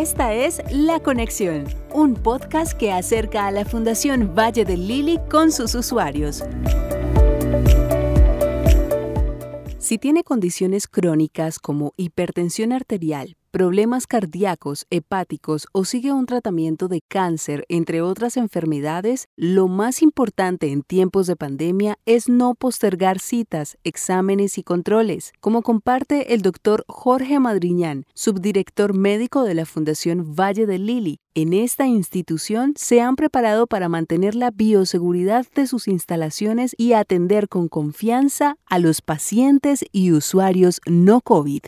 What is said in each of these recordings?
Esta es La Conexión, un podcast que acerca a la Fundación Valle del Lili con sus usuarios. Si tiene condiciones crónicas como hipertensión arterial, problemas cardíacos, hepáticos o sigue un tratamiento de cáncer, entre otras enfermedades, lo más importante en tiempos de pandemia es no postergar citas, exámenes y controles, como comparte el doctor Jorge Madriñán, subdirector médico de la Fundación Valle del Lili. En esta institución se han preparado para mantener la bioseguridad de sus instalaciones y atender con confianza a los pacientes y usuarios no COVID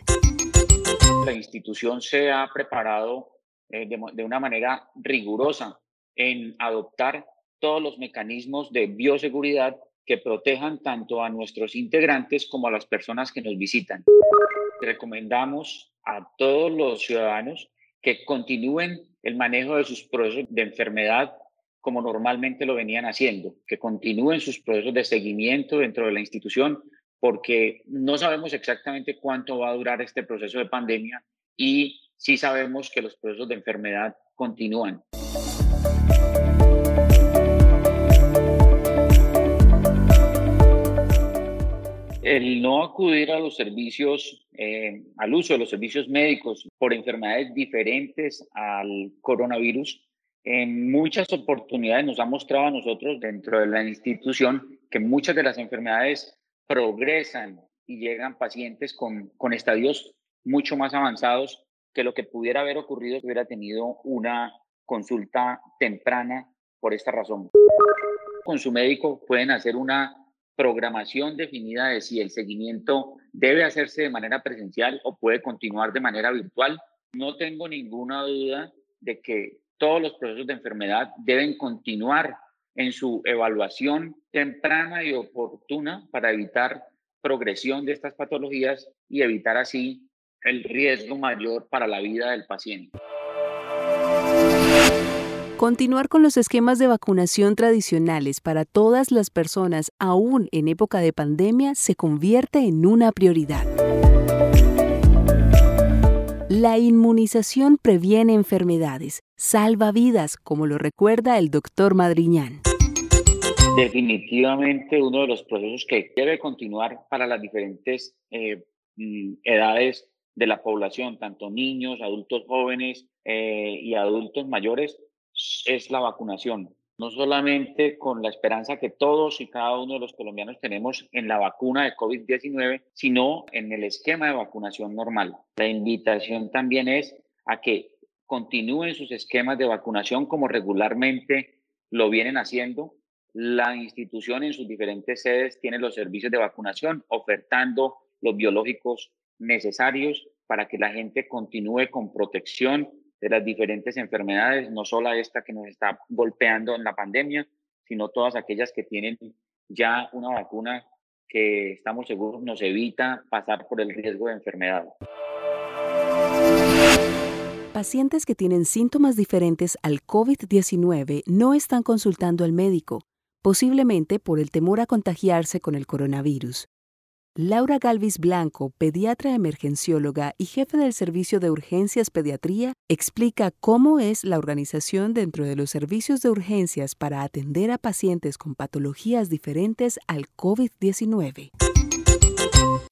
la institución se ha preparado eh, de, una manera rigurosa en adoptar todos los mecanismos de bioseguridad que protejan tanto a nuestros integrantes como a las personas que nos visitan. Recomendamos a todos los ciudadanos que continúen el manejo de sus procesos de enfermedad como normalmente lo venían haciendo, que continúen sus procesos de seguimiento dentro de la institución, porque no sabemos exactamente cuánto va a durar este proceso de pandemia y sí sabemos que los procesos de enfermedad continúan. El no acudir a los servicios, eh, al uso de los servicios médicos por enfermedades diferentes al coronavirus, en muchas oportunidades nos ha mostrado a nosotros dentro de la institución que muchas de las enfermedades progresan y llegan pacientes con, con estadios mucho más avanzados que lo que pudiera haber ocurrido si hubiera tenido una consulta temprana por esta razón. Con su médico pueden hacer una programación definida de si el seguimiento debe hacerse de manera presencial o puede continuar de manera virtual. No tengo ninguna duda de que todos los procesos de enfermedad deben continuar en su evaluación temprana y oportuna para evitar progresión de estas patologías y evitar así el riesgo mayor para la vida del paciente. Continuar con los esquemas de vacunación tradicionales para todas las personas, aún en época de pandemia, se convierte en una prioridad. La inmunización previene enfermedades, salva vidas, como lo recuerda el doctor Madriñán. Definitivamente uno de los procesos que debe continuar para las diferentes eh, mm, edades de la población, tanto niños, adultos jóvenes eh, y adultos mayores, es la vacunación. No solamente con la esperanza que todos y cada uno de los colombianos tenemos en la vacuna de COVID-19, sino en el esquema de vacunación normal. La invitación también es a que continúen sus esquemas de vacunación como regularmente lo vienen haciendo. La institución en sus diferentes sedes tiene los servicios de vacunación, ofertando los biológicos necesarios para que la gente continúe con protección de las diferentes enfermedades, no solo esta que nos está golpeando en la pandemia, sino todas aquellas que tienen ya una vacuna que estamos seguros nos evita pasar por el riesgo de enfermedad. Pacientes que tienen síntomas diferentes al COVID-19 no están consultando al médico, posiblemente por el temor a contagiarse con el coronavirus. Laura Galvis Blanco, pediatra emergencióloga y jefe del Servicio de Urgencias Pediatría, explica cómo es la organización dentro de los servicios de urgencias para atender a pacientes con patologías diferentes al COVID-19.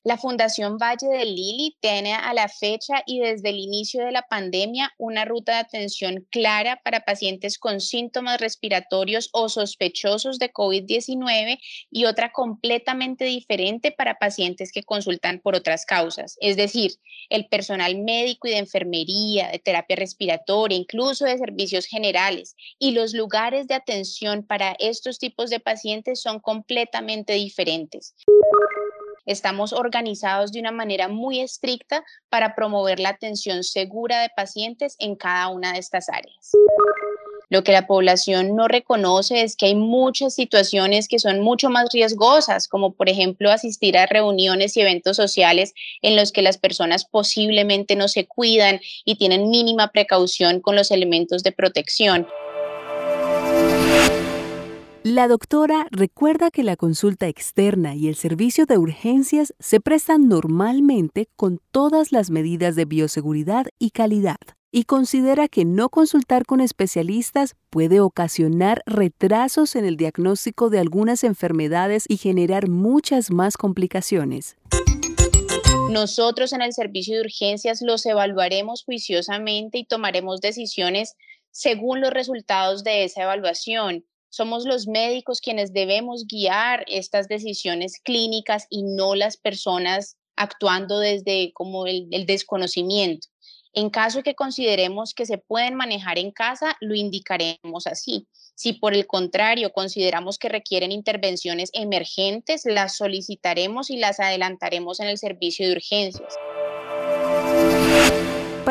La Fundación Valle del Lili tiene a la fecha y desde el inicio de la pandemia una ruta de atención clara para pacientes con síntomas respiratorios o sospechosos de COVID-19 y otra completamente diferente para pacientes que consultan por otras causas. Es decir, el personal médico y de enfermería, de terapia respiratoria, incluso de servicios generales y los lugares de atención para estos tipos de pacientes son completamente diferentes. Estamos organizados de una manera muy estricta para promover la atención segura de pacientes en cada una de estas áreas. Lo que la población no reconoce es que hay muchas situaciones que son mucho más riesgosas, como por ejemplo asistir a reuniones y eventos sociales en los que las personas posiblemente no se cuidan y tienen mínima precaución con los elementos de protección. La doctora recuerda que la consulta externa y el servicio de urgencias se prestan normalmente con todas las medidas de bioseguridad y calidad. y considera que no consultar con especialistas puede ocasionar retrasos en el diagnóstico de algunas enfermedades y generar muchas más complicaciones. Nosotros en el servicio de urgencias los evaluaremos juiciosamente y tomaremos decisiones según los resultados de esa evaluación. Somos los médicos quienes debemos guiar estas decisiones clínicas y no las personas actuando desde como el, desconocimiento. En caso que consideremos que se pueden manejar en casa, lo indicaremos así. Si por el contrario consideramos que requieren intervenciones emergentes, las solicitaremos y las adelantaremos en el servicio de urgencias.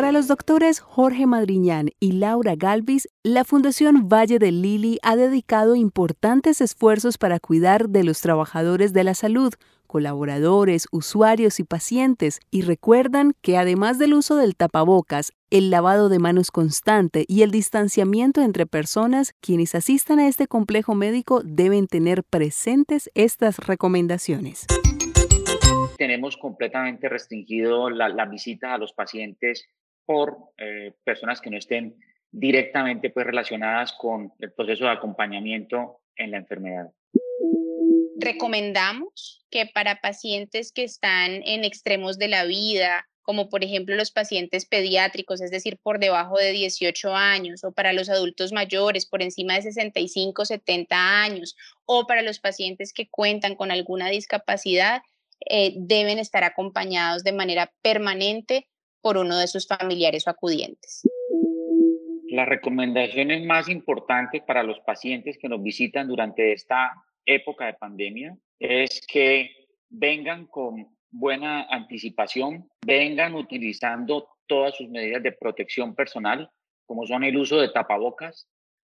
Para los doctores Jorge Madriñán y Laura Galvis, la Fundación Valle del Lili ha dedicado importantes esfuerzos para cuidar de los trabajadores de la salud, colaboradores, usuarios y pacientes, y recuerdan que además del uso del tapabocas, el lavado de manos constante y el distanciamiento entre personas, quienes asistan a este complejo médico deben tener presentes estas recomendaciones. Tenemos completamente restringido la, la visita a los pacientes por eh, personas que no estén directamente pues, relacionadas con el proceso de acompañamiento en la enfermedad. Recomendamos que para pacientes que están en extremos de la vida, como por ejemplo los pacientes pediátricos, es decir, por debajo de 18 años, o para los adultos mayores por encima de 65, 70 años, o para los pacientes que cuentan con alguna discapacidad, eh, deben estar acompañados de manera permanente por uno de sus familiares o acudientes. Las recomendaciones más importantes para los pacientes que nos visitan durante esta época de pandemia es que vengan con buena anticipación, vengan utilizando todas sus medidas de protección personal, como son el uso de tapabocas,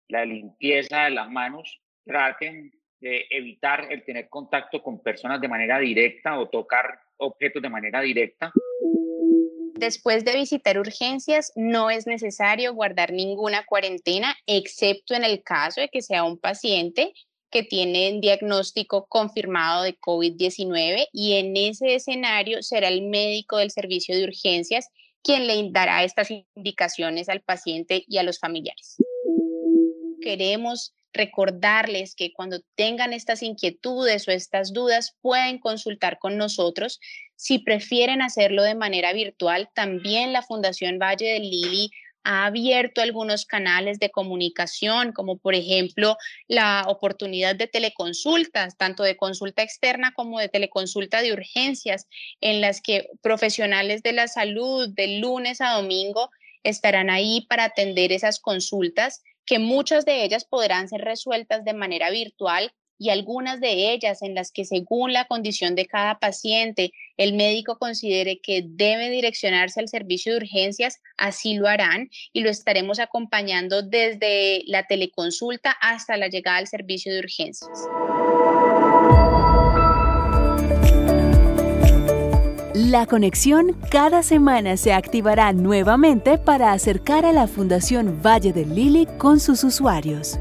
la limpieza de las manos, traten de evitar el tener contacto con personas de manera directa o tocar objetos de manera directa. Después de visitar urgencias, no es necesario guardar ninguna cuarentena, excepto en el caso de que sea un paciente que tiene un diagnóstico confirmado de COVID-19 y en ese escenario será el médico del servicio de urgencias quien le dará estas indicaciones al paciente y a los familiares. Queremos recordarles que cuando tengan estas inquietudes o estas dudas pueden consultar con nosotros. Si prefieren hacerlo de manera virtual, también la Fundación Valle del Lili ha abierto algunos canales de comunicación, como por ejemplo la oportunidad de teleconsultas, tanto de consulta externa como de teleconsulta de urgencias, en las que profesionales de la salud de lunes a domingo estarán ahí para atender esas consultas que muchas de ellas podrán ser resueltas de manera virtual y algunas de ellas en las que según la condición de cada paciente el médico considere que debe direccionarse al servicio de urgencias, así lo harán y lo estaremos acompañando desde la teleconsulta hasta la llegada al servicio de urgencias. La conexión cada semana se activará nuevamente para acercar a la Fundación Valle del Lili con sus usuarios.